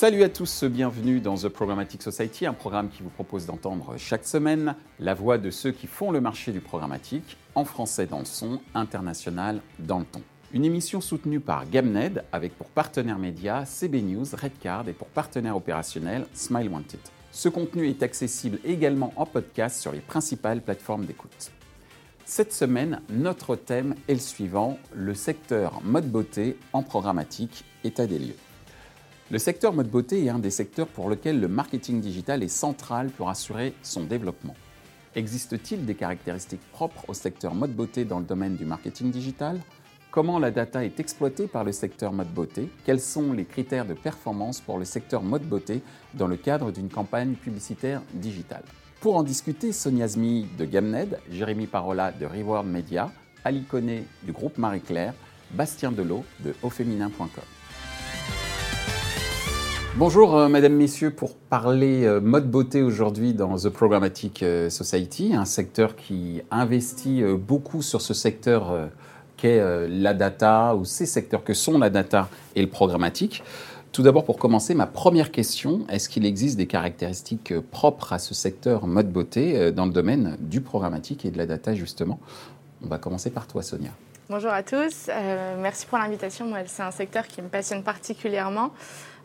Salut à tous, bienvenue dans The Programmatic Society, un programme qui vous propose d'entendre chaque semaine la voix de ceux qui font le marché du programmatique, en français dans le son, international dans le ton. Une émission soutenue par Gamned avec pour partenaire média CB News, Redcard et pour partenaire opérationnel Smile Wanted. Ce contenu est accessible également en podcast sur les principales plateformes d'écoute. Cette semaine, notre thème est le suivant, le secteur mode beauté en programmatique, état des lieux. Le secteur mode beauté est un des secteurs pour lequel le marketing digital est central pour assurer son développement. Existe-t-il des caractéristiques propres au secteur mode beauté dans le domaine du marketing digital? Comment la data est exploitée par le secteur mode beauté? Quels sont les critères de performance pour le secteur mode beauté dans le cadre d'une campagne publicitaire digitale? Pour en discuter, Sonia Zmi de Gamned, Jérémy Parola de Reward Media, Ali Koné du groupe Marie-Claire, Bastien Delot de auféminin.com. Bonjour euh, Mesdames, Messieurs, pour parler euh, mode beauté aujourd'hui dans The Programmatic euh, Society, un secteur qui investit beaucoup sur ce secteur qu'est la data ou ces secteurs que sont la data et le programmatique. Tout d'abord, pour commencer, ma première question, est-ce qu'il existe des caractéristiques propres à ce secteur mode beauté dans le domaine du programmatique et de la data justement? On va commencer par toi Sonia. Bonjour à tous, merci pour l'invitation. C'est un secteur qui me passionne particulièrement.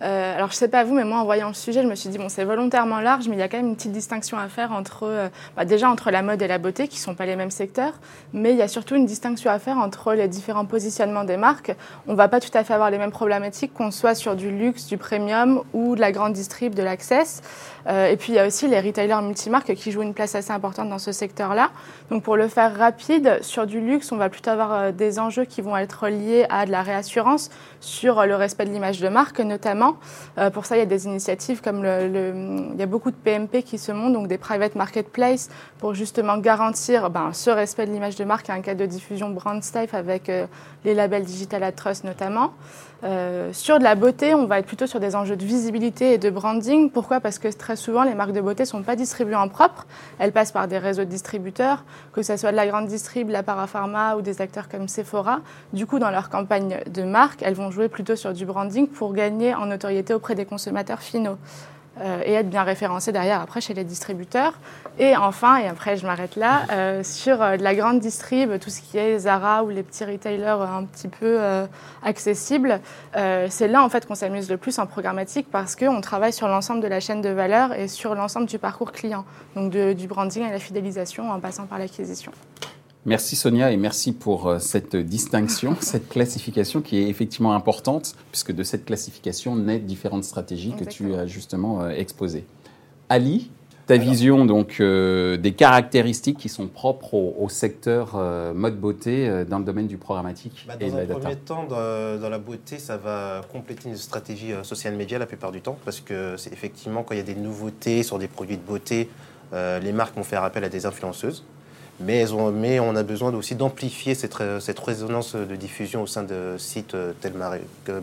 Euh, alors, je sais pas vous, mais moi, en voyant le sujet, je me suis dit, bon, c'est volontairement large, mais il y a quand même une petite distinction à faire entre, euh, bah, déjà entre la mode et la beauté, qui sont pas les mêmes secteurs, mais il y a surtout une distinction à faire entre les différents positionnements des marques. On va pas tout à fait avoir les mêmes problématiques, qu'on soit sur du luxe, du premium ou de la grande distrib, de l'access. Euh, et puis, il y a aussi les retailers multimarques qui jouent une place assez importante dans ce secteur-là. Donc, pour le faire rapide, sur du luxe, on va plutôt avoir des enjeux qui vont être liés à de la réassurance sur le respect de l'image de marque, notamment euh, pour ça, il y a des initiatives comme le, il y a beaucoup de PMP qui se montent, donc des private marketplaces, pour justement garantir ben, ce respect de l'image de marque. Il un cas de diffusion brand safe avec euh, les labels Digital at Trust notamment. Euh, sur de la beauté, on va être plutôt sur des enjeux de visibilité et de branding. Pourquoi? Parce que très souvent, les marques de beauté ne sont pas distribuées en propre. Elles passent par des réseaux de distributeurs, que ce soit de la grande distrib, la parapharma ou des acteurs comme Sephora. Du coup, dans leur campagne de marque, elles vont jouer plutôt sur du branding pour gagner en notoriété auprès des consommateurs finaux. Euh, et être bien référencé derrière après chez les distributeurs. Et enfin, et après je m'arrête là, euh, sur euh, de la grande distrib, tout ce qui est Zara ou les petits retailers un petit peu accessibles, c'est là en fait qu'on s'amuse le plus en programmatique parce qu'on travaille sur l'ensemble de la chaîne de valeur et sur l'ensemble du parcours client, donc du branding à la fidélisation en passant par l'acquisition. Merci Sonia et merci pour euh, cette distinction, cette classification qui est effectivement importante puisque de cette classification naissent différentes stratégies que tu as justement euh, exposées. Ali, ta vision donc euh, des caractéristiques qui sont propres au, secteur mode beauté dans le domaine du programmatique bah, et de la data. Dans un premier temps, dans, la beauté, ça va compléter une stratégie social media la plupart du temps parce que c'est effectivement quand il y a des nouveautés sur des produits de beauté, les marques vont faire appel à des influenceuses mais, on a besoin aussi d'amplifier cette, résonance de diffusion au sein de sites euh, tels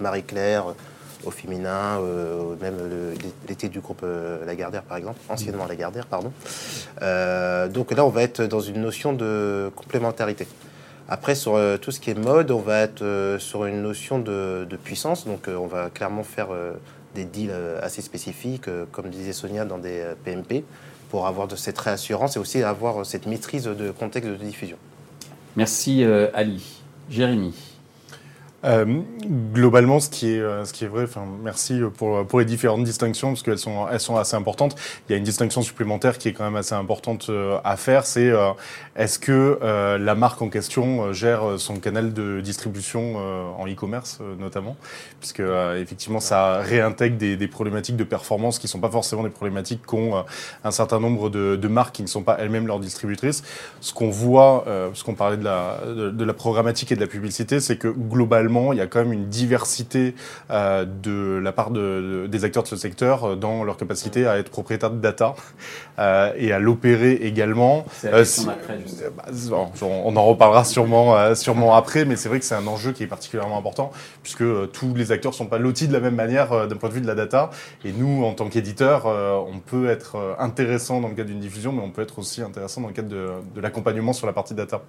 Marie-Claire, au féminin, euh, même l'été du groupe euh, Lagardère par exemple, anciennement Lagardère, pardon. donc là, on va être dans une notion de complémentarité. Après, sur tout ce qui est mode, on va être sur une notion de, de puissance. Donc, on va clairement faire des deals assez spécifiques, comme disait Sonia, dans des PMP pour avoir cette réassurance et aussi avoir cette maîtrise de contexte de diffusion. Merci euh, Ali. Jérémy. Euh, globalement, ce qui est, euh, ce qui est vrai, enfin, merci pour, pour les différentes distinctions, parce qu'elles sont, elles sont assez importantes. Il y a une distinction supplémentaire qui est quand même assez importante euh, à faire, c'est est-ce que la marque en question gère son canal de distribution en e-commerce notamment, puisque effectivement ça réintègre des, des, problématiques de performance qui sont pas forcément des problématiques qu'ont un certain nombre de, de, marques qui ne sont pas elles-mêmes leurs distributrices. Ce qu'on voit, parce qu'on parlait de la, de la programmatique et de la publicité, c'est que globalement il y a quand même une diversité euh, de la part de, des acteurs de ce secteur euh, dans leur capacité à être propriétaires de data euh, et à l'opérer également. Bah, on en reparlera sûrement, sûrement après, mais c'est vrai que c'est un enjeu qui est particulièrement important puisque tous les acteurs sont pas lotis de la même manière d'un point de vue de la data. Et nous, en tant qu'éditeurs, on peut être intéressant dans le cadre d'une diffusion, mais on peut être aussi intéressant dans le cadre de, de l'accompagnement sur la partie data.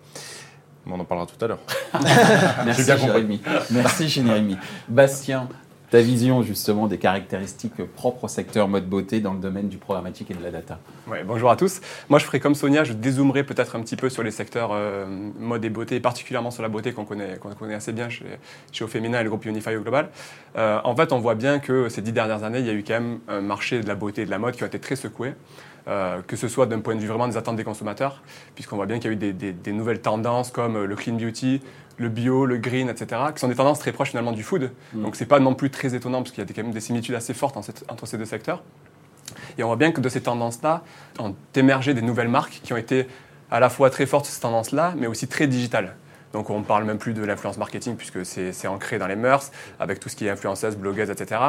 On en parlera tout à l'heure. Merci, Jérémy. Merci, Jérémy. Bastien, ta vision justement des caractéristiques propres au secteur mode beauté dans le domaine du programmatique et de la data. Ouais, bonjour à tous. Moi, je ferai comme Sonia, je dézoomerai peut-être un petit peu sur les secteurs euh, mode et beauté, particulièrement sur la beauté qu'on connaît, qu'on connaît assez bien chez, chez Au Féminin et le groupe Unify au global. Euh, en fait, on voit bien que ces dix dernières années, il y a eu quand même un marché de la beauté et de la mode qui a été très secoué. Euh, que ce soit d'un point de vue vraiment des attentes des consommateurs, puisqu'on voit bien qu'il y a eu des, des, nouvelles tendances comme le clean beauty, le bio, le green, etc., qui sont des tendances très proches finalement du food. Mm. Donc c'est pas non plus très étonnant, parce qu'il y a quand même des similitudes assez fortes entre ces deux secteurs. Et on voit bien que de ces tendances-là ont émergé des nouvelles marques qui ont été à la fois très fortes sur ces tendances-là, mais aussi très digitales. Donc on ne parle même plus de l'influence marketing puisque c'est ancré dans les mœurs, avec tout ce qui est influenceuse, blogueuse, etc.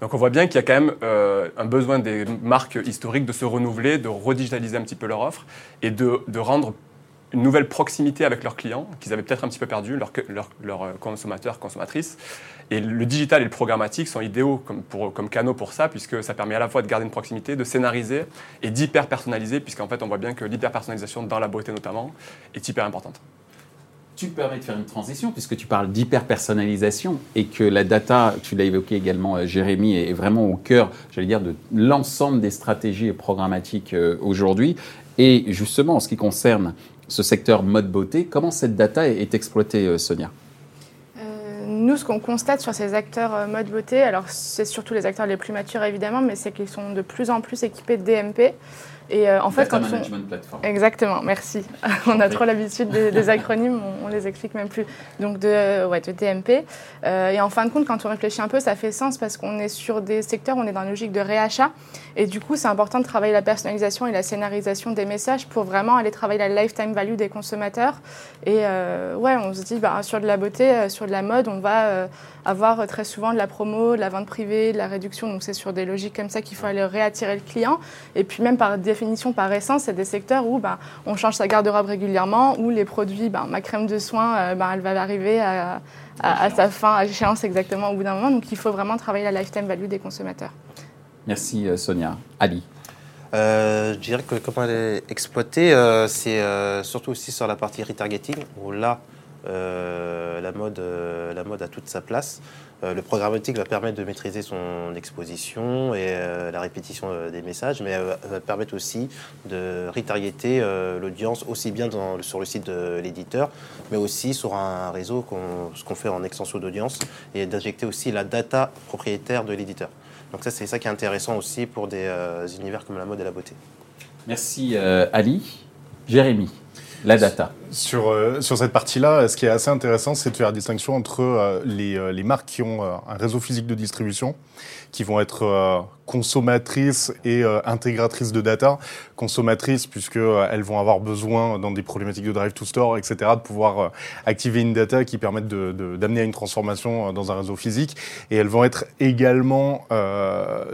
Donc on voit bien qu'il y a quand même euh, un besoin des marques historiques de se renouveler, de redigitaliser un petit peu leur offre et de, rendre une nouvelle proximité avec leurs clients qu'ils avaient peut-être un petit peu perdu, leurs leur, euh, consommateurs, consommatrices. Et le digital et le programmatique sont idéaux comme, comme canaux pour ça, puisque ça permet à la fois de garder une proximité, de scénariser et d'hyper-personnaliser, puisqu'en fait on voit bien que l'hyper-personnalisation dans la beauté notamment est hyper importante. Tu permets de faire une transition puisque tu parles d'hyper-personnalisation et que la data, tu l'as évoqué également euh, Jérémy, est vraiment au cœur, j'allais dire, de l'ensemble des stratégies programmatiques euh, aujourd'hui. Et justement, en ce qui concerne ce secteur mode beauté. Comment cette data est, exploitée, euh, Sonia? Nous, ce qu'on constate sur ces acteurs mode beauté, alors c'est surtout les acteurs les plus matures évidemment, mais c'est qu'ils sont de plus en plus équipés de DMP. Et en fait, quand management platform. Exactement, merci. on a trop l'habitude des, acronymes, on, les explique même plus. Donc de, ouais, de DMP. et en fin de compte, quand on réfléchit un peu, ça fait sens parce qu'on est sur des secteurs, on est dans une logique de réachat. Et du coup, c'est important de travailler la personnalisation et la scénarisation des messages pour vraiment aller travailler la lifetime value des consommateurs. Et euh, ouais, on se dit, bah, sur de la beauté, euh, sur de la mode, on va euh, avoir très souvent de la promo, de la vente privée, de la réduction. Donc c'est sur des logiques comme ça qu'il faut aller réattirer le client. Et puis même par définition, par essence, c'est des secteurs où bah, on change sa garde-robe régulièrement, où les produits, bah, ma crème de soin, bah, elle va arriver à, à sa fin, à échéance exactement au bout d'un moment. Donc il faut vraiment travailler la lifetime value des consommateurs. Merci euh, Sonia. Ali euh, je dirais que comment elle est exploitée, euh, c'est surtout aussi sur la partie retargeting, où là, la, mode, la mode a toute sa place. le programmatique va permettre de maîtriser son exposition et la répétition des messages, mais va permettre aussi de retargeter l'audience aussi bien sur le site de l'éditeur, mais aussi sur un réseau, ce qu'on fait en extension d'audience, et d'injecter aussi la data propriétaire de l'éditeur. Donc ça, c'est ça qui est intéressant aussi pour des euh, univers comme la mode et la beauté. Merci euh, Ali. Jérémy, la data. Sur, euh, sur cette partie-là, ce qui est assez intéressant, c'est de faire la distinction entre les, les, marques qui ont un réseau physique de distribution, qui vont être consommatrices et euh, intégratrices de data. Consommatrices puisque euh, elles vont avoir besoin dans des problématiques de drive to store, etc., de pouvoir euh, activer une data qui permette d'amener de, d'amener à une transformation dans un réseau physique. Et elles vont être également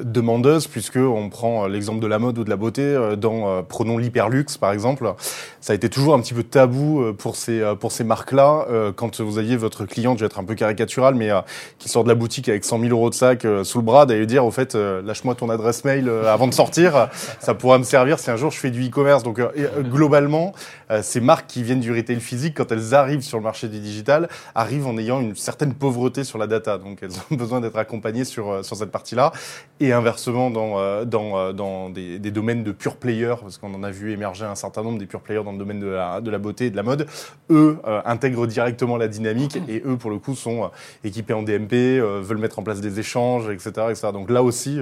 demandeuses puisque on prend l'exemple de la mode ou de la beauté. dans prenons l'hyperluxe par exemple, ça a été toujours un petit peu tabou pour ces pour ces marques-là. quand vous aviez votre client, je vais être un peu caricatural, mais qui sort de la boutique avec 100 000 euros de sac sous le bras, d'aller dire au fait, moi ton adresse mail euh, avant de sortir. Ça pourra me servir si un jour je fais du e-commerce. Donc, euh, euh, globalement, ces marques qui viennent du retail physique, quand elles arrivent sur le marché du digital, arrivent en ayant une certaine pauvreté sur la data. Donc, elles ont besoin d'être accompagnées sur, sur cette partie-là. Et inversement, dans, dans, dans des, domaines de pure player, parce qu'on en a vu émerger un certain nombre des pure players dans le domaine de la, de la beauté et de la mode, eux intègrent directement la dynamique et eux, pour le coup, sont équipés en DMP, veulent mettre en place des échanges, etc. etc. Donc là aussi,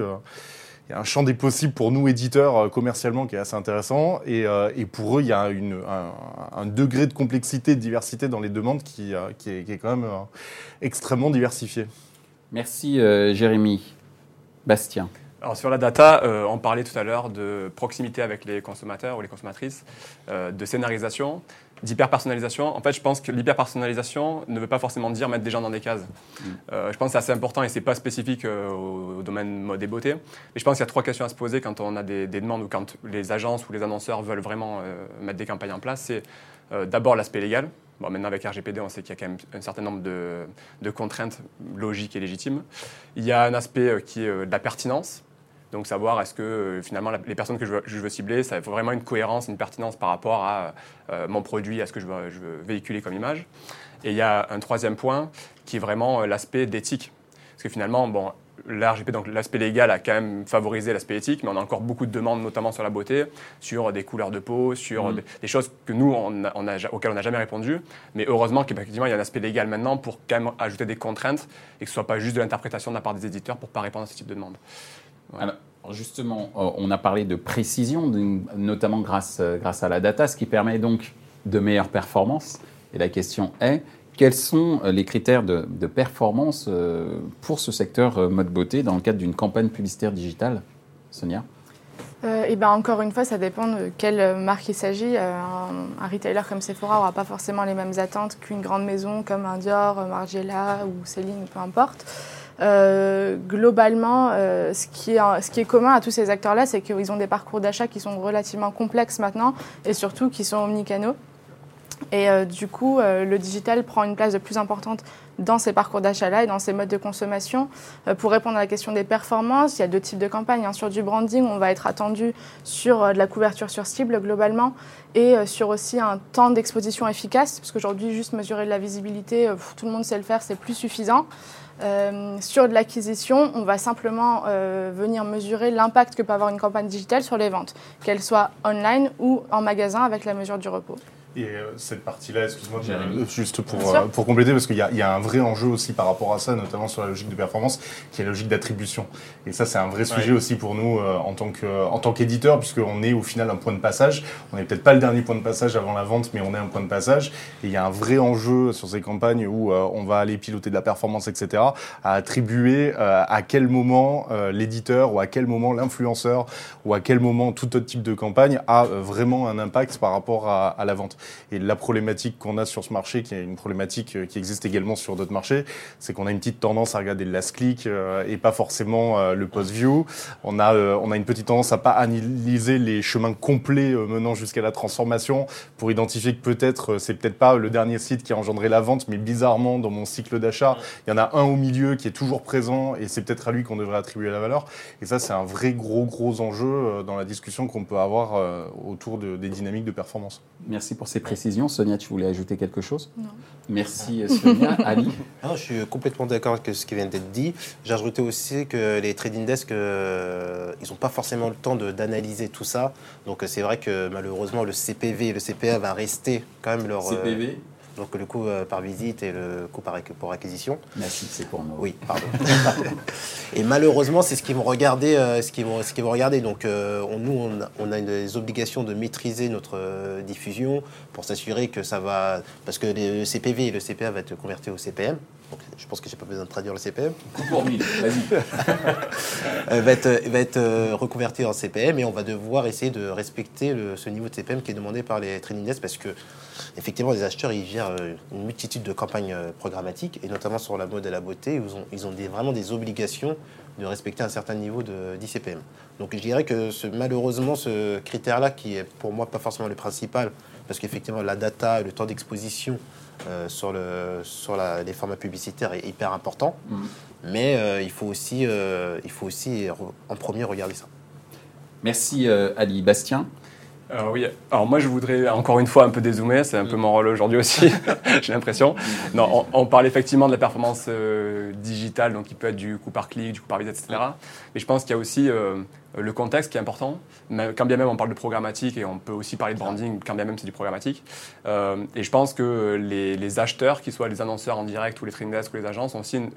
il y a un champ des possibles pour nous éditeurs euh, commercialement qui est assez intéressant et, euh, pour eux il y a un, degré de complexité, de diversité dans les demandes qui, euh, est, quand même extrêmement diversifié. Merci Jérémy. Bastien. Alors sur la data, on parlait tout à l'heure de proximité avec les consommateurs ou les consommatrices, de scénarisation d'hyper-personnalisation. En fait, je pense que l'hyper-personnalisation ne veut pas forcément dire mettre des gens dans des cases. Mm. Euh, je pense que c'est assez important et c'est pas spécifique euh, au, domaine mode et beauté. Mais je pense qu'il y a trois questions à se poser quand on a des, demandes ou quand les agences ou les annonceurs veulent vraiment euh, mettre des campagnes en place. C'est d'abord l'aspect légal. Bon, maintenant, avec RGPD, on sait qu'il y a quand même un certain nombre de, de, contraintes logiques et légitimes. Il y a un aspect qui est de la pertinence. Donc savoir est-ce que euh, finalement les personnes que je veux, cibler, ça faut vraiment une cohérence, une pertinence par rapport à euh, mon produit, à ce que je veux, véhiculer comme image. Et il y a un troisième point qui est vraiment euh, l'aspect d'éthique. Parce que finalement, bon, l'RGP, donc l'aspect légal, a quand même favorisé l'aspect éthique, mais on a encore beaucoup de demandes, notamment sur la beauté, sur des couleurs de peau, sur Mhm. des, choses que nous, on a- on a- auxquelles on n'a jamais répondu. Mais heureusement qu'effectivement, il y a un aspect légal maintenant pour quand même ajouter des contraintes et que ce ne soit pas juste de l'interprétation de la part des éditeurs pour ne pas répondre à ce type de demande. Alors, justement, euh, on a parlé de précision, notamment grâce, euh, grâce à la data, ce qui permet donc de meilleures performances. Et la question est, quels sont euh, les critères de, de performance pour ce secteur mode beauté dans le cadre d'une campagne publicitaire digitale Sonia? Euh, et ben encore une fois, ça dépend de quelle marque il s'agit. Euh, un, un retailer comme Sephora n'aura pas forcément les mêmes attentes qu'une grande maison comme un Dior, Margiela ou Céline, peu importe. Euh, globalement, euh, ce, qui est, commun à tous ces acteurs-là, c'est qu'ils ont des parcours d'achat qui sont relativement complexes maintenant et surtout qui sont omnicanaux. Et euh, du coup, le digital prend une place de plus importante dans ces parcours d'achat-là et dans ces modes de consommation. Pour répondre à la question des performances, il y a deux types de campagnes. hein. Sur du branding, on va être attendu sur de la couverture sur cible globalement et sur aussi un temps d'exposition efficace, parce qu'aujourd'hui, juste mesurer de la visibilité, tout le monde sait le faire, c'est plus suffisant. Euh, sur de l'acquisition, on va simplement euh, venir mesurer l'impact que peut avoir une campagne digitale sur les ventes, qu'elle soit online ou en magasin avec la mesure du repos. Et euh, cette partie-là, excuse-moi, euh, juste pour, euh, pour compléter, parce qu'il y, a- il y a un vrai enjeu aussi par rapport à ça, notamment sur la logique de performance, qui est la logique d'attribution. Et ça, c'est un vrai sujet aussi pour nous euh, en tant que- en tant qu'éditeur, puisqu'on est au final un point de passage. On n'est peut-être pas le dernier point de passage avant la vente, mais on est un point de passage. Et il y a un vrai enjeu sur ces campagnes où euh, on va aller piloter de la performance, etc., à attribuer euh, à quel moment euh, l'éditeur ou à quel moment l'influenceur ou à quel moment tout autre type de campagne a euh, vraiment un impact par rapport à, à la vente. Et la problématique qu'on a sur ce marché, qui est une problématique euh, qui existe également sur d'autres marchés, c'est qu'on a une petite tendance à regarder le last click euh, et pas forcément euh, le post view. On a, on a une petite tendance à pas analyser les chemins complets menant jusqu'à la transformation pour identifier que peut-être c'est peut-être pas le dernier site qui a engendré la vente, mais bizarrement dans mon cycle d'achat, il y en a un au milieu qui est toujours présent et c'est peut-être à lui qu'on devrait attribuer la valeur. Et ça, c'est un vrai gros gros enjeu dans la discussion qu'on peut avoir autour de- des dynamiques de performance. Merci pour ces précisions. Sonia, tu voulais ajouter quelque chose? Non. Merci euh, Sonia. Ali? Non, je suis complètement d'accord avec ce qui vient d'être dit. J'ai ajouté aussi que les trading desks, euh, ils n'ont pas forcément le temps de- d'analyser tout ça. Donc euh, c'est vrai que malheureusement le CPV et le CPA va rester quand même leur... euh, CPV donc le coût euh, par visite et le coût par, pour acquisition. Merci, c'est pour nous. Oui, pardon. et malheureusement, c'est ce qu'ils vont regarder. euh, ce qu'ils vont, ce qu'ils vont regarder. Donc, euh, on- nous, on a, on a des obligations de maîtriser notre diffusion pour s'assurer que ça va. Parce que le CPV et le CPA va être converti au CPM. Donc, je pense que j'ai pas besoin de traduire le CPM. Pour mille, vas-y. Euh, va être, va être euh, reconverti en CPM et on va devoir essayer de respecter le- ce niveau de CPM qui est demandé par les trading parce que effectivement les acheteurs ils gèrent euh, une multitude de campagnes euh, programmatiques et notamment sur la mode et la beauté ils ont, ils ont des- vraiment des obligations de respecter un certain niveau d'ICPM. Donc je dirais que ce- malheureusement ce critère-là qui est pour moi pas forcément le principal parce qu'effectivement la data le temps d'exposition euh, sur, le, sur la- les formats publicitaires est hyper important. Mhm. Mais euh, il faut aussi, euh, il faut aussi en premier regarder ça. Merci Ali. Bastien? Oui, alors moi je voudrais encore une fois un peu dézoomer, c'est un peu mon rôle aujourd'hui aussi, j'ai l'impression. Non, on, on parle effectivement de la performance euh, digitale, donc qui peut être du coup par clic, du coup par visite, etc. Mais je pense qu'il y a aussi euh, le contexte qui est important. Quand bien même on parle de programmatique et on peut aussi parler de branding, quand bien même c'est du programmatique. Euh, et je pense que les, les acheteurs, qu'ils soient les annonceurs en direct ou les trading desks ou les agences, ont aussi une,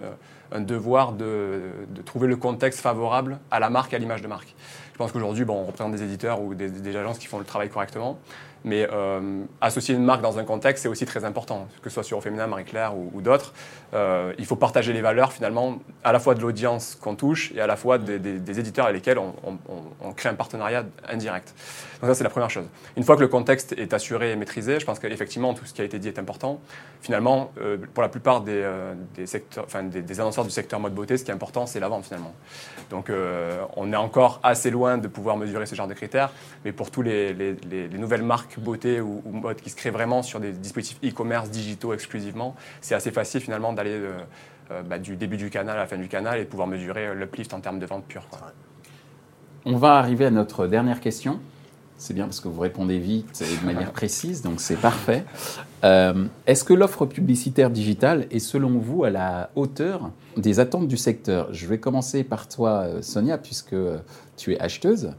un devoir de, de trouver le contexte favorable à la marque, à l'image de marque. Je pense qu'aujourd'hui, bon, on représente des éditeurs ou des, des agences qui font le travail correctement. Mais euh, associer une marque dans un contexte, c'est aussi très important, que ce soit sur Féminin, Marie-Claire ou, d'autres. Euh, il faut partager les valeurs, finalement, à la fois de l'audience qu'on touche et à la fois des, éditeurs avec lesquels on, crée un partenariat indirect. Donc ça, c'est la première chose. Une fois que le contexte est assuré et maîtrisé, je pense qu'effectivement, tout ce qui a été dit est important. Finalement, euh, pour la plupart des, annonceurs du secteur mode beauté, ce qui est important, c'est la vente, finalement. Donc on est encore assez loin de pouvoir mesurer ce genre de critères, mais pour les- les nouvelles marques beauté ou, mode qui se créent vraiment sur des dispositifs e-commerce digitaux exclusivement, c'est assez facile finalement d'aller euh, euh, bah, du début du canal à la fin du canal et de pouvoir mesurer euh, l'uplift en termes de vente pure. On va arriver à notre dernière question. C'est bien parce que vous répondez vite et de manière précise, donc c'est parfait. Est-ce que l'offre publicitaire digitale est selon vous à la hauteur des attentes du secteur? Je vais commencer par toi, Sonia, puisque tu es acheteuse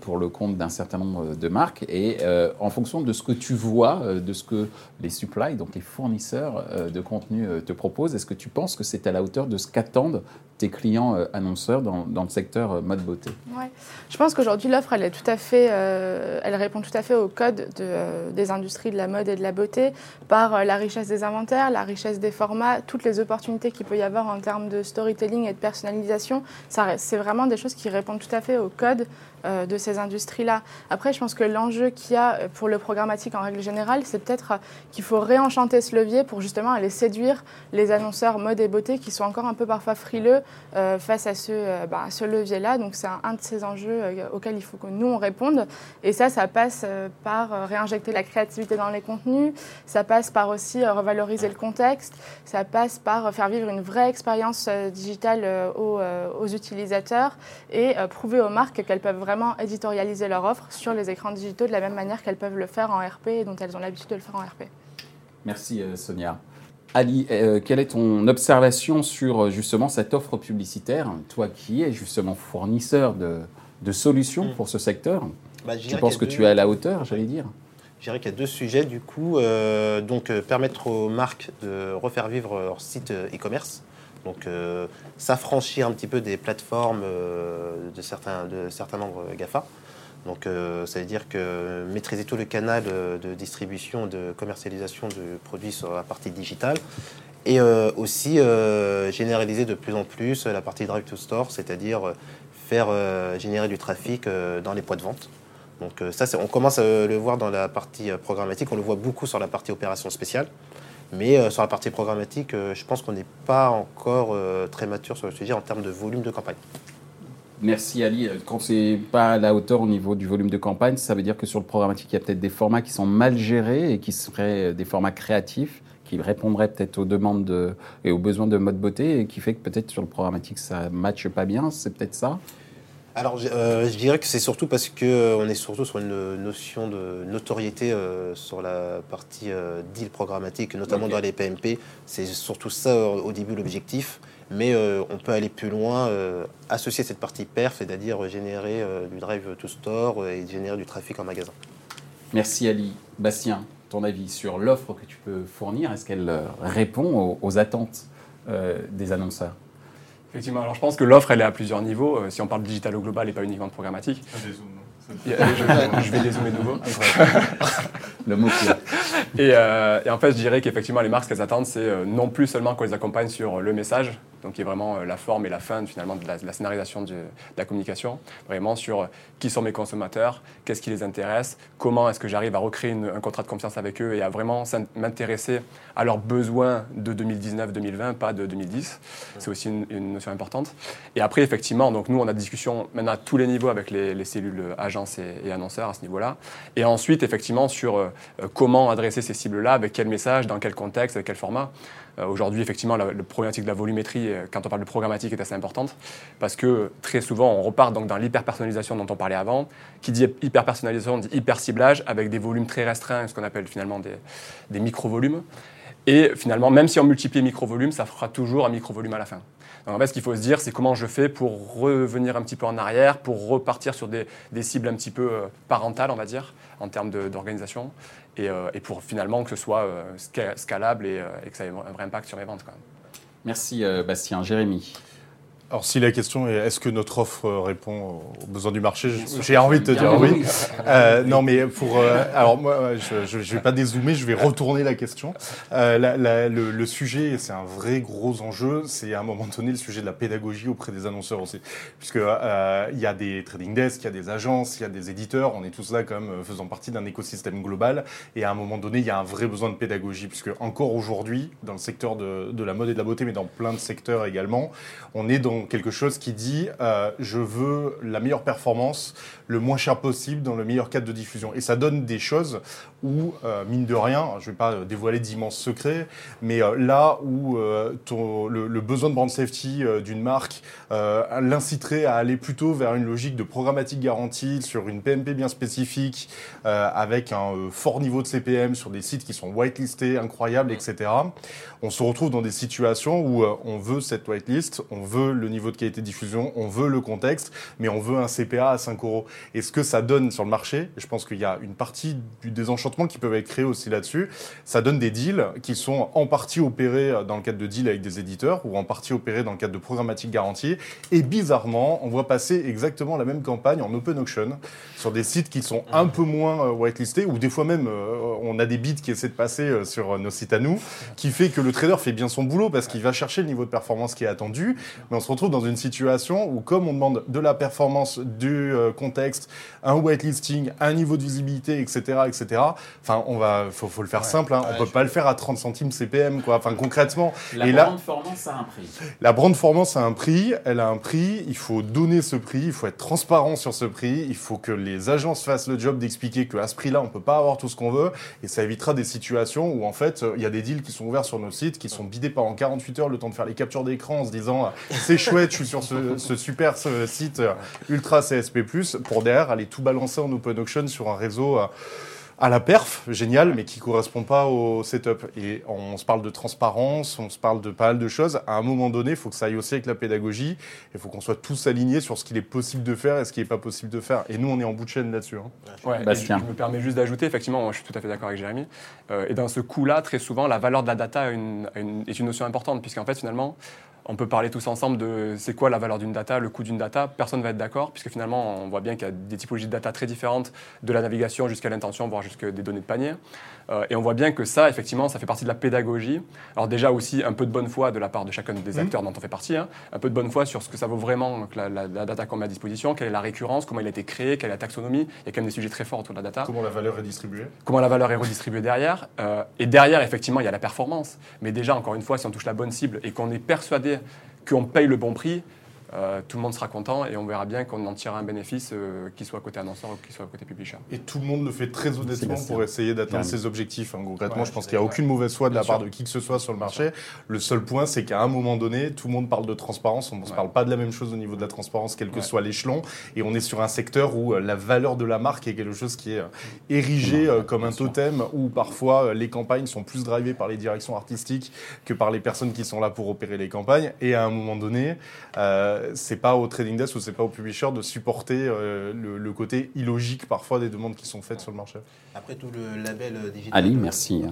pour le compte d'un certain nombre de marques et euh, en fonction de ce que tu vois, euh, de ce que les supply, donc les fournisseurs euh, de contenu euh, te proposent, est-ce que tu penses que c'est à la hauteur de ce qu'attendent tes clients euh, annonceurs dans, le secteur euh, mode beauté? Ouais. Je pense qu'aujourd'hui l'offre elle euh, elle répond tout à fait au code de, euh, des industries de la mode et de la beauté par euh, la richesse des inventaires, la richesse des formats, toutes les opportunités qu'il peut y avoir en termes de storytelling et de personnalisation. C'est vraiment des choses qui répondent tout à fait au code euh, de ces industries-là. Après, je pense que l'enjeu qu'il y a euh, pour le programmatique en règle générale, c'est peut-être euh, qu'il faut réenchanter ce levier pour justement aller séduire les annonceurs mode et beauté qui sont encore un peu parfois frileux euh, face à ce, euh, bah, à ce levier-là. Donc c'est un, de ces enjeux euh, auxquels il faut que nous on réponde. Et ça, ça passe euh, par euh, réinjecter la créativité dans les contenus. Ça passe par aussi euh, revaloriser le contexte. Ça passe par euh, faire vivre une vraie expérience euh, digitale euh, aux, euh, aux utilisateurs et euh, prouver aux marques qu'elles peuvent vraiment éditorialiser leur offre sur les écrans digitaux de la même manière qu'elles peuvent le faire en RP et dont elles ont l'habitude de le faire en RP. Merci euh, Sonia. Ali, euh, quelle est ton observation sur euh, justement cette offre publicitaire Toi qui es justement fournisseur de, de solutions Mm. pour ce secteur, Bah, je tu penses que tu es à la hauteur, j'allais dire? Je dirais qu'il y a deux sujets du coup. Euh, donc euh, permettre aux marques de refaire vivre leur site euh, e-commerce. Donc euh, s'affranchir un petit peu des plateformes euh, de, certains, de certains nombres GAFA. Donc euh, ça veut dire que maîtriser tout le canal de distribution, de commercialisation de produits sur la partie digitale. Et aussi généraliser de plus en plus la partie drive to store, c'est-à-dire faire générer du trafic dans les points de vente. Donc ça, on commence à le voir dans la partie programmatique, on le voit beaucoup sur la partie opération spéciale. Mais euh, sur la partie programmatique, euh, je pense qu'on n'est pas encore euh, très mature sur le sujet en termes de volume de campagne. Merci Ali. Quand c'est pas à la hauteur au niveau du volume de campagne, ça veut dire que sur le programmatique, il y a peut-être des formats qui sont mal gérés et qui seraient des formats créatifs qui répondraient peut-être aux demandes de- et aux besoins de mode beauté et qui fait que peut-être sur le programmatique ça matche pas bien. C'est peut-être ça Alors, je, euh, je dirais que c'est surtout parce que euh, est surtout sur une notion de notoriété euh, sur la partie euh, deal programmatique, notamment dans les PMP. C'est surtout ça au début l'objectif. Mais on peut aller plus loin, associer cette partie perf, c'est-à-dire générer du drive to store et générer du trafic en magasin. Merci Ali. Bastien, ton avis sur l'offre que tu peux fournir, est-ce qu'elle répond aux, aux attentes des annonceurs? Effectivement, alors je pense que l'offre, elle est à plusieurs niveaux. Euh, si on parle digital au global et pas uniquement de programmatique. Je, je vais les zoomer de nouveau. Le mot-clé. Et, euh, et en fait, je dirais qu'effectivement, les marques, ce qu'elles attendent, c'est euh, non plus seulement qu'on les accompagne sur le message, donc qui est vraiment euh, la forme et la fin finalement de la, scénarisation de la communication, vraiment sur euh, qui sont mes consommateurs, qu'est-ce qui les intéresse, comment est-ce que j'arrive à recréer un contrat de confiance avec eux et à vraiment m'intéresser à leurs besoins de 2019-2020, pas de 2010. C'est aussi une, notion importante. Et après, effectivement, donc nous, on a des discussions maintenant à tous les niveaux avec les, les cellules euh, agences et, annonceurs à ce niveau-là. Et ensuite, effectivement, sur euh, euh, comment adresser ces cibles-là, avec quel message, dans quel contexte, avec quel format. Euh, Aujourd'hui, effectivement, la, le problématique de la volumétrie, euh, quand on parle de programmatique, est assez importante parce que très souvent, on repart donc dans l'hyper-personnalisation dont on parlait avant. Qui dit hyper-personnalisation dit hyper-ciblage avec des volumes très restreints, ce qu'on appelle finalement des, des micro-volumes. Et finalement, même si on multiplie micro-volumes, ça fera toujours un micro-volume à la fin. Donc en fait, ce qu'il faut se dire, c'est comment je fais pour revenir un petit peu en arrière, pour repartir sur des, cibles un petit peu euh, parentales, on va dire, en termes d'organisation, et, euh, et pour finalement que ce soit euh, sca- scalable et, euh, et que ça ait un vrai impact sur mes ventes. Même. Merci Bastien. Jérémy. Alors, si la question est est-ce que notre offre répond aux besoins du marché, j'ai envie de te dire oui. Euh, non, mais pour. euh, alors, moi, je ne vais pas dézoomer, je vais retourner la question. Euh, la- la- le, le sujet, et c'est un vrai gros enjeu, c'est à un moment donné le sujet de la pédagogie auprès des annonceurs aussi. Puisque il y a des trading desks, il y a des agences, il y a des éditeurs, on est tous là euh, faisant partie d'un écosystème global. Et à un moment donné, il y a un vrai besoin de pédagogie. Puisque encore aujourd'hui, dans le secteur de, de la mode et de la beauté, mais dans plein de secteurs également, on est dans quelque chose qui dit euh, je veux la meilleure performance, le moins cher possible dans le meilleur cadre de diffusion. Et ça donne des choses où, euh, mine de rien, je ne vais pas dévoiler d'immenses secrets, mais euh, là où le, le, besoin de brand safety d'une marque l'inciterait à aller plutôt vers une logique de programmatique garantie sur une PMP bien spécifique, avec un fort niveau de CPM sur des sites qui sont whitelistés, incroyables, etc. On se retrouve dans des situations où on veut cette whitelist, on veut le niveau de qualité de diffusion, on veut le contexte, mais on veut un CPA à 5 euros. Et ce que ça donne sur le marché, je pense qu'il y a une partie du désenchantement qui peut être créé aussi là-dessus, ça donne des deals qui sont en partie opérés dans le cadre de deals avec des éditeurs ou en partie opérés dans le cadre de programmatique garantie. Et bizarrement, on voit passer exactement la même campagne en open auction sur des sites qui sont un peu moins euh, whitelistés ou des fois même euh, on a des bids qui essaient de passer euh, sur nos sites à nous, qui fait que le trader fait bien son boulot parce qu'il va chercher le niveau de performance qui est attendu. Mais on se retrouve dans une situation où comme on demande de la performance, du contexte, un whitelisting, un niveau de visibilité, etc., etc. Enfin, on va, faut, faut le faire simple. Hein. on peut pas le faire à 30 centimes CPM, quoi. Enfin, concrètement. La brand formance a un prix. La brand formance a un prix. Elle a un prix. Il faut donner ce prix. Il faut être transparent sur ce prix. Il faut que les agences fassent le job d'expliquer qu'à ce prix-là, on peut pas avoir tout ce qu'on veut. Et ça évitera des situations où, en fait, il y a des deals qui sont ouverts sur nos sites, qui sont bidés pendant 48 heures, le temps de faire les captures d'écran en se disant, c'est chouette, je suis sur ce, ce super ce site ultra CSP+, pour derrière aller tout balancer en open auction sur un réseau à la perf, génial, mais qui correspond pas au setup. Et on se parle de transparence, on se parle de pas mal de choses. À un moment donné, il faut que ça aille aussi avec la pédagogie. Il faut qu'on soit tous alignés sur ce qu'il est possible de faire et ce qui n'est pas possible de faire. Et nous, on est en bout de chaîne là-dessus. Hein. Ouais, je, me permets juste d'ajouter, effectivement, moi, je suis tout à fait d'accord avec Jérémy. Euh, et dans ce coup-là, très souvent, la valeur de la data une, est une notion importante, puisqu'en fait, finalement, on peut parler tous ensemble de c'est quoi la valeur d'une data, le coût d'une data. Personne ne va être d'accord, puisque finalement, on voit bien qu'il y a des typologies de data très différentes, de la navigation jusqu'à l'intention, voire jusqu'à des données de panier. Euh, et on voit bien que ça, effectivement, ça fait partie de la pédagogie. Alors déjà aussi, un peu de bonne foi de la part de chacun des mmh. acteurs dont on fait partie, hein. un peu de bonne foi sur ce que ça vaut vraiment, la, la, data qu'on met à disposition, quelle est la récurrence, comment elle a été créée, quelle est la taxonomie. Il y a quand même des sujets très forts autour de la data. Comment la valeur est distribuée Comment la valeur est redistribuée derrière. Euh, et derrière, effectivement, il y a la performance. Mais déjà, encore une fois, si on touche la bonne cible et qu'on est persuadé qu'on paye le bon prix, euh, tout le monde sera content et on verra bien qu'on en tirera un bénéfice, euh, qu'il soit côté annonceur ou qu'il soit côté publisher. Et tout le monde le fait très honnêtement pour essayer d'atteindre ses objectifs. Hein. Concrètement, je pense qu'il n'y a aucune mauvaise foi de la part de qui que ce soit sur le marché. Le seul point, c'est qu'à un moment donné, tout le monde parle de transparence. On ne se parle pas de la même chose au niveau de la transparence, quel que soit l'échelon. Et on est sur un secteur où euh, la valeur de la marque est quelque chose qui est érigé comme un totem, où parfois les campagnes sont plus drivées par les directions artistiques que par les personnes qui sont là pour opérer les campagnes. Et à un moment donné, c'est pas au trading desk ou c'est pas au publisher de supporter euh, le, côté illogique parfois des demandes qui sont faites sur le marché. Après tout le label euh, digital. Ali, merci.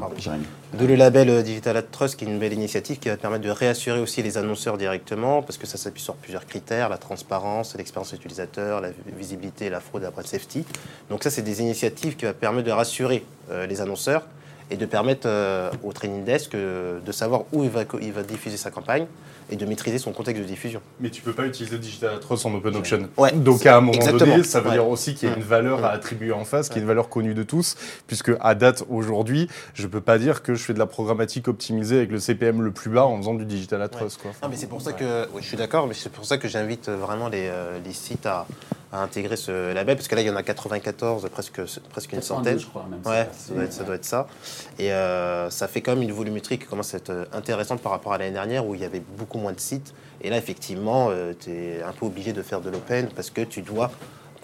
De le label euh, Digital Ad Trust, qui est une belle initiative qui va permettre de réassurer aussi les annonceurs directement, parce que ça s'appuie sur plusieurs critères la transparence, l'expérience utilisateur, la visibilité, la fraude, la brand safety. Donc ça, c'est des initiatives qui vont permettre de rassurer les annonceurs et de permettre au trading desk de savoir où il va, il va diffuser sa campagne et de maîtriser son contexte de diffusion. Mais tu peux pas utiliser Digital Atros en open auction. Ouais, Donc à un moment donné, ça veut dire aussi qu'il y a une valeur à attribuer en face, qui est une valeur connue de tous, puisque à date aujourd'hui, je peux pas dire que je fais de la programmatique optimisée avec le CPM le plus bas en faisant du Digital Atros. Quoi. Non, mais c'est pour ça que, je suis d'accord, mais c'est pour ça que j'invite vraiment les, euh, les sites à, à intégrer ce label, parce que là, il y en a 94, presque, presque une centaine. Je crois, même ouais, ça doit, être, ça doit, être, ça Et euh, ça fait quand même une volumétrie qui commence à être euh, intéressante par rapport à l'année dernière, où il y avait beaucoup moins de sites. Et là, effectivement, euh, tu es un peu obligé de faire de l'open, parce que tu dois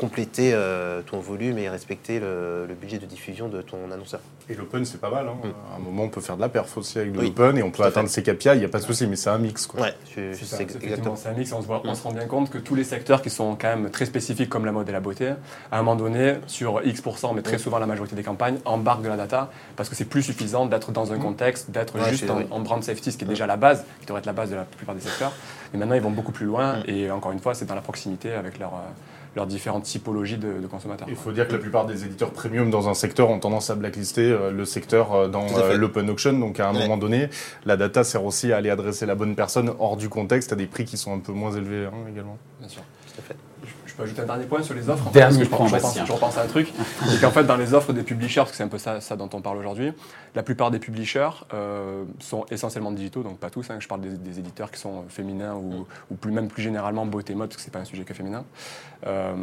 compléter euh, ton volume et respecter le, budget de diffusion de ton annonceur. Et l'open, c'est pas mal. Hein. Mm. À un moment, on peut faire de la perf aussi avec de l'open et on peut atteindre ses KPI, il n'y a pas de souci, mais c'est un mix. Quoi. Ouais, c'est exactement. C'est un mix, on se, on se rend bien compte que tous les secteurs qui sont quand même très spécifiques, comme la mode et la beauté, à un moment donné, sur X%, mais très souvent la majorité des campagnes, embarquent de la data parce que c'est plus suffisant d'être dans un mm. contexte, d'être juste en, brand safety, ce qui est déjà la base, qui devrait être la base de la plupart des secteurs. Mais maintenant, ils vont beaucoup plus loin mm. et encore une fois, c'est dans la proximité avec leur. Euh, leurs différentes typologies de, consommateurs. Il faut dire que la plupart des éditeurs premium dans un secteur ont tendance à blacklister euh, le secteur euh, dans euh, l'open auction. Donc à un moment donné, la data sert aussi à aller adresser la bonne personne hors du contexte à des prix qui sont un peu moins élevés hein, également. Bien sûr, tout à fait peux ajouter un dernier point sur les offres. En fait, parce que point, je, pense, Bastien. je repense à un truc. c'est qu'en fait, dans les offres des publishers, parce que c'est un peu ça, ça dont on parle aujourd'hui, la plupart des publishers euh, sont essentiellement digitaux, donc pas tous. hein, je parle des, des éditeurs qui sont féminins ou, ou plus, même plus généralement beauté mode, parce que c'est pas un sujet que féminin. Euh,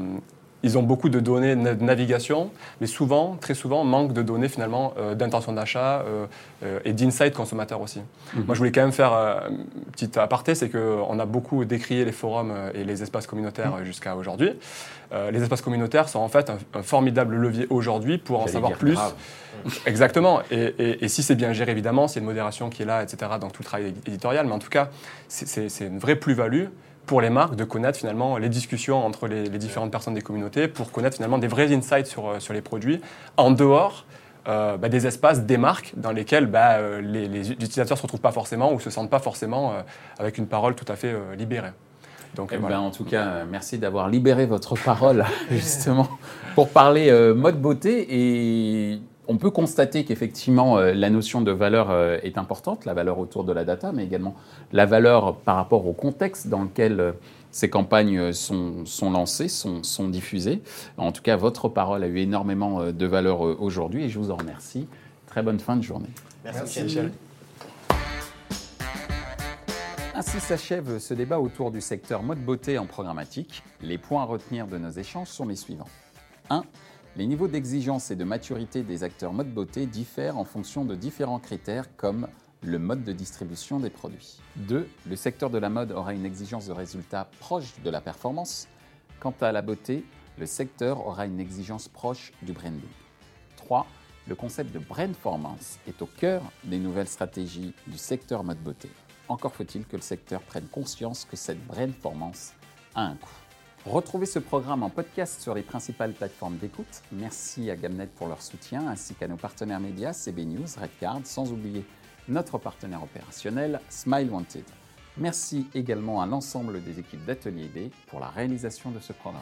ils ont beaucoup de données de navigation, mais souvent, très souvent, manque de données finalement euh, d'intention d'achat euh, euh, et d'insight consommateur aussi. Moi, je voulais quand même faire euh, un petit aparté, c'est qu'on a beaucoup décrié les forums et les espaces communautaires euh, jusqu'à aujourd'hui. Les espaces communautaires sont en fait un, un formidable levier aujourd'hui pour en savoir plus. grave. Exactement. Et, et- et si c'est bien géré, évidemment, a une modération qui est là, etc., dans tout le travail éditorial, mais en tout cas, c'est- c'est c'est une vraie plus-value pour les marques de connaître finalement les discussions entre les, les différentes personnes des communautés pour connaître finalement des vrais insights sur, euh, sur les produits en dehors euh, bah, des espaces, des marques dans lesquels bah, euh, les, les utilisateurs ne se retrouvent pas forcément ou se sentent pas forcément euh, avec une parole tout à fait euh, libérée. Donc Eh voilà. ben, en tout cas, merci d'avoir libéré votre parole justement pour parler mode beauté et on peut constater qu'effectivement euh, la notion de valeur euh, est importante, la valeur autour de la data, mais également la valeur par rapport au contexte dans lequel euh, ces campagnes sont, sont lancées, sont, sont diffusées. En tout cas, votre parole a eu énormément de valeur aujourd'hui et je vous en remercie. Très bonne fin de journée. Merci, Michel. Ainsi s'achève ce débat autour du secteur mode beauté en programmatique. Les points à retenir de nos échanges sont les suivants. 1. Les niveaux d'exigence et de maturité des acteurs mode beauté diffèrent en fonction de différents critères comme le mode de distribution des produits. 2. Le secteur de la mode aura une exigence de résultats proche de la performance. Quant à la beauté, le secteur aura une exigence proche du branding. 3. Le concept de brandformance est au cœur des nouvelles stratégies du secteur mode beauté. Encore faut-il que le secteur prenne conscience que cette brandformance a un coût. Retrouvez ce programme en podcast sur les principales plateformes d'écoute. Merci à Gamnet pour leur soutien, ainsi qu'à nos partenaires médias CB News, Redcard, sans oublier notre partenaire opérationnel Smile Wanted. Merci également à l'ensemble des équipes d'Atelier B pour la réalisation de ce programme.